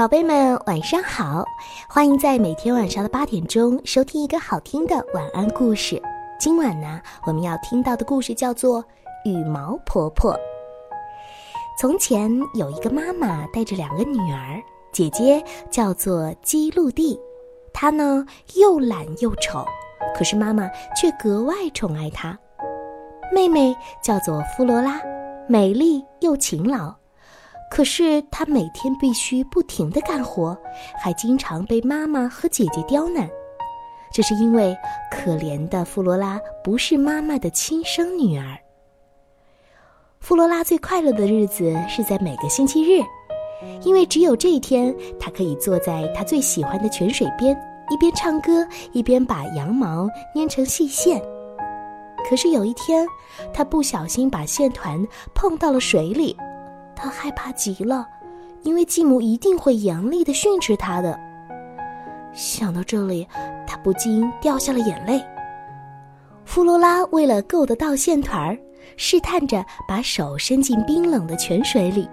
宝贝们，晚上好！欢迎在每天晚上的八点钟收听一个好听的晚安故事。今晚呢，我们要听到的故事叫做《羽毛婆婆》。从前有一个妈妈带着两个女儿，姐姐叫做基露蒂，她呢又懒又丑，可是妈妈却格外宠爱她。妹妹叫做弗罗拉，美丽又勤劳。可是他每天必须不停地干活，还经常被妈妈和姐姐刁难。这是因为可怜的弗罗拉不是妈妈的亲生女儿。弗罗拉最快乐的日子是在每个星期日，因为只有这一天，她可以坐在她最喜欢的泉水边，一边唱歌，一边把羊毛粘成细线。可是有一天，她不小心把线团碰到了水里。他害怕极了，因为继母一定会严厉的训斥他的。想到这里，他不禁掉下了眼泪。弗罗拉为了够得到线团儿，试探着把手伸进冰冷的泉水里，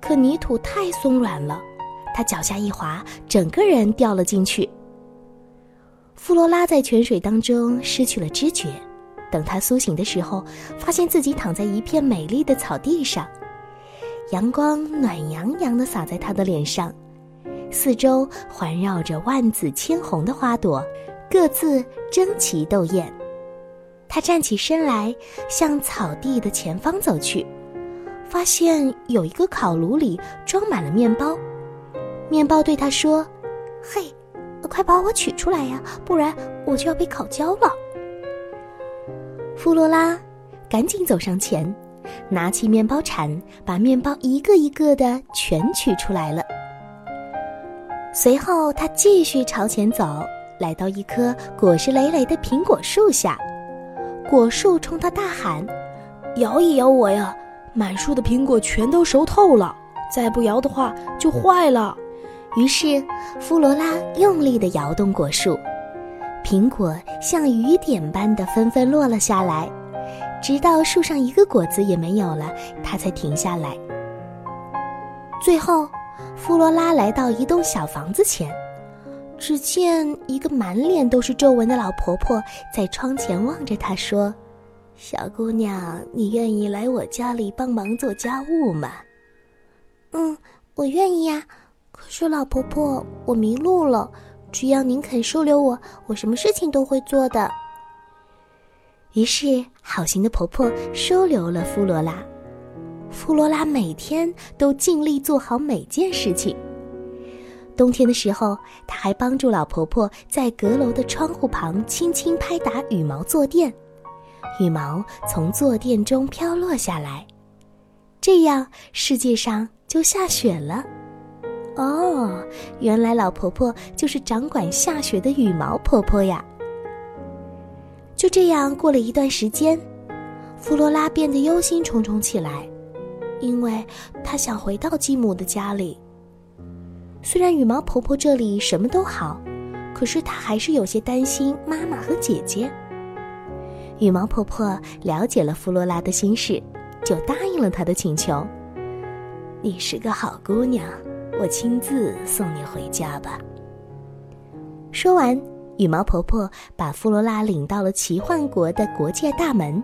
可泥土太松软了，他脚下一滑，整个人掉了进去。弗罗拉在泉水当中失去了知觉，等他苏醒的时候，发现自己躺在一片美丽的草地上。阳光暖洋洋的洒在他的脸上，四周环绕着万紫千红的花朵，各自争奇斗艳。他站起身来，向草地的前方走去，发现有一个烤炉里装满了面包。面包对他说：“嘿，快把我取出来呀，不然我就要被烤焦了。”弗罗拉赶紧走上前。拿起面包铲，把面包一个一个的全取出来了。随后，他继续朝前走，来到一棵果实累累的苹果树下。果树冲他大喊：“摇一摇我呀！满树的苹果全都熟透了，再不摇的话就坏了。”于是，弗罗拉用力地摇动果树，苹果像雨点般的纷纷落了下来。直到树上一个果子也没有了，他才停下来。最后，弗罗拉来到一栋小房子前，只见一个满脸都是皱纹的老婆婆在窗前望着她说：“小姑娘，你愿意来我家里帮忙做家务吗？”“嗯，我愿意呀。可是老婆婆，我迷路了，只要您肯收留我，我什么事情都会做的。”于是，好心的婆婆收留了弗罗拉。弗罗拉每天都尽力做好每件事情。冬天的时候，她还帮助老婆婆在阁楼的窗户旁轻轻拍打羽毛坐垫，羽毛从坐垫中飘落下来，这样世界上就下雪了。哦，原来老婆婆就是掌管下雪的羽毛婆婆呀。就这样过了一段时间，弗罗拉变得忧心忡忡起来，因为她想回到继母的家里。虽然羽毛婆婆这里什么都好，可是她还是有些担心妈妈和姐姐。羽毛婆婆了解了弗罗拉的心事，就答应了她的请求：“你是个好姑娘，我亲自送你回家吧。”说完。羽毛婆婆把弗罗拉领到了奇幻国的国界大门。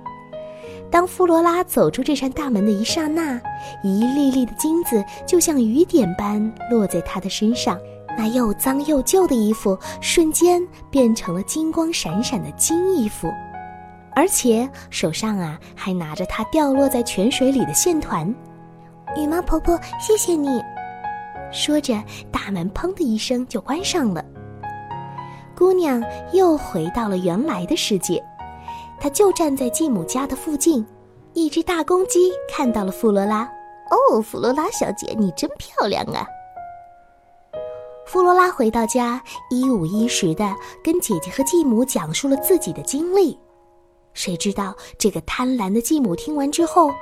当弗罗拉走出这扇大门的一刹那，一粒粒的金子就像雨点般落在她的身上。那又脏又旧的衣服瞬间变成了金光闪闪的金衣服，而且手上啊还拿着她掉落在泉水里的线团。羽毛婆婆，谢谢你。说着，大门砰的一声就关上了。姑娘又回到了原来的世界，她就站在继母家的附近。一只大公鸡看到了弗罗拉，哦，弗罗拉小姐，你真漂亮啊！弗罗拉回到家，一五一十的跟姐姐和继母讲述了自己的经历。谁知道这个贪婪的继母听完之后，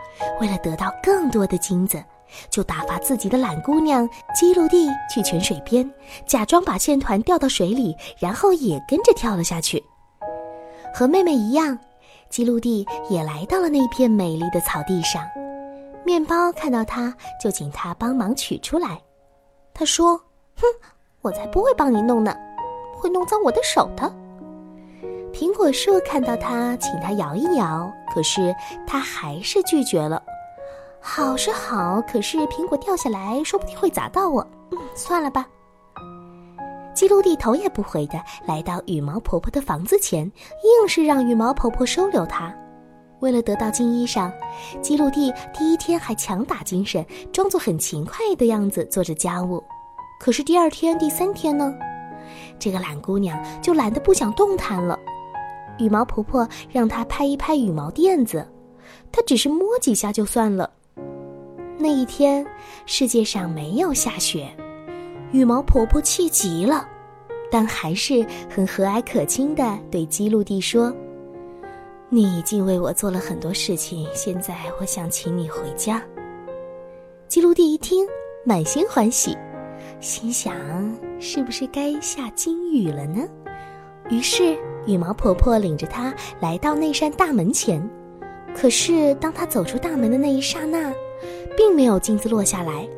为了得到更多的金子。就打发自己的懒姑娘基露蒂去泉水边，假装把线团掉到水里，然后也跟着跳了下去。和妹妹一样，基露蒂也来到了那片美丽的草地上。面包看到她，就请她帮忙取出来。他说：“哼，我才不会帮你弄呢，会弄脏我的手的。”苹果树看到他，请他摇一摇，可是他还是拒绝了。好是好，可是苹果掉下来说不定会砸到我。嗯，算了吧。基路蒂头也不回的来到羽毛婆婆的房子前，硬是让羽毛婆婆收留他。为了得到金衣裳，基路蒂第一天还强打精神，装作很勤快的样子做着家务。可是第二天、第三天呢，这个懒姑娘就懒得不想动弹了。羽毛婆婆让她拍一拍羽毛垫子，她只是摸几下就算了。那一天，世界上没有下雪，羽毛婆婆气极了，但还是很和蔼可亲的对基路蒂说。你已经为我做了很多事情，现在我想请你回家。基路蒂一听，满心欢喜，心想：是不是该下金雨了呢？于是，羽毛婆婆领着她来到那扇大门前。可是，当她走出大门的那一刹那，并没有金子落下来，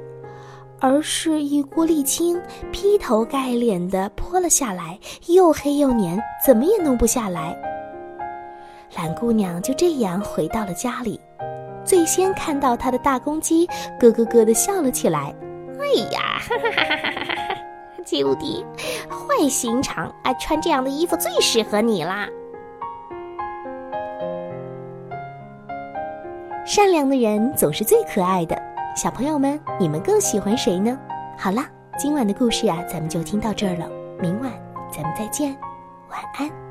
而是一锅沥青劈头盖脸的泼了下来，又黑又黏，怎么也弄不下来。懒姑娘就这样回到了家里，最先看到她的大公鸡咯咯咯的笑了起来。哎呀，哈哈哈哈哈哈！基鲁迪，坏心肠啊！穿这样的衣服最适合你啦。善良的人总是最可爱的，小朋友们，你们更喜欢谁呢？好了，今晚的故事啊，咱们就听到这儿了。明晚咱们再见，晚安。